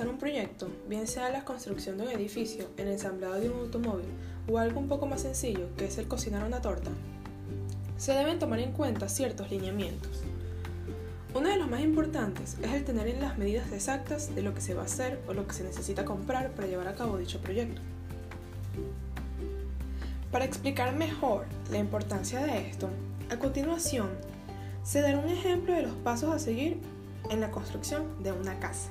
un proyecto, bien sea la construcción de un edificio, el ensamblado de un automóvil o algo un poco más sencillo, que es el cocinar una torta, se deben tomar en cuenta ciertos lineamientos. Uno de los más importantes es el tener las medidas exactas de lo que se va a hacer o lo que se necesita comprar para llevar a cabo dicho proyecto. Para explicar mejor la importancia de esto, a continuación se dará un ejemplo de los pasos a seguir en la construcción de una casa.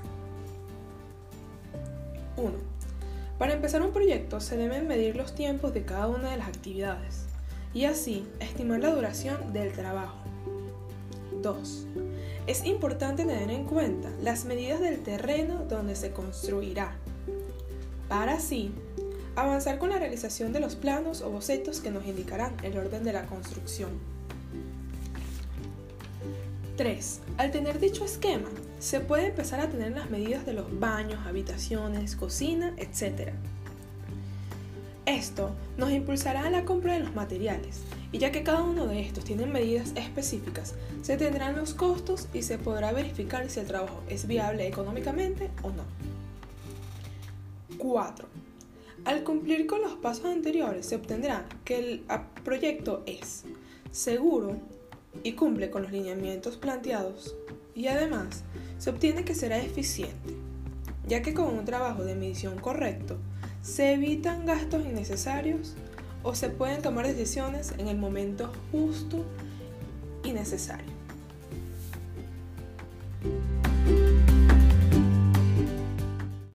1. Para empezar un proyecto se deben medir los tiempos de cada una de las actividades y así estimar la duración del trabajo. 2. Es importante tener en cuenta las medidas del terreno donde se construirá, para así avanzar con la realización de los planos o bocetos que nos indicarán el orden de la construcción. 3. Al tener dicho esquema, se puede empezar a tener las medidas de los baños, habitaciones, cocina, etc. Esto nos impulsará a la compra de los materiales, y ya que cada uno de estos tiene medidas específicas, se tendrán los costos y se podrá verificar si el trabajo es viable económicamente o no. 4. Al cumplir con los pasos anteriores, se obtendrá que el proyecto es seguro y cumple con los lineamientos planteados y además se obtiene que será eficiente, ya que con un trabajo de medición correcto se evitan gastos innecesarios o se pueden tomar decisiones en el momento justo y necesario.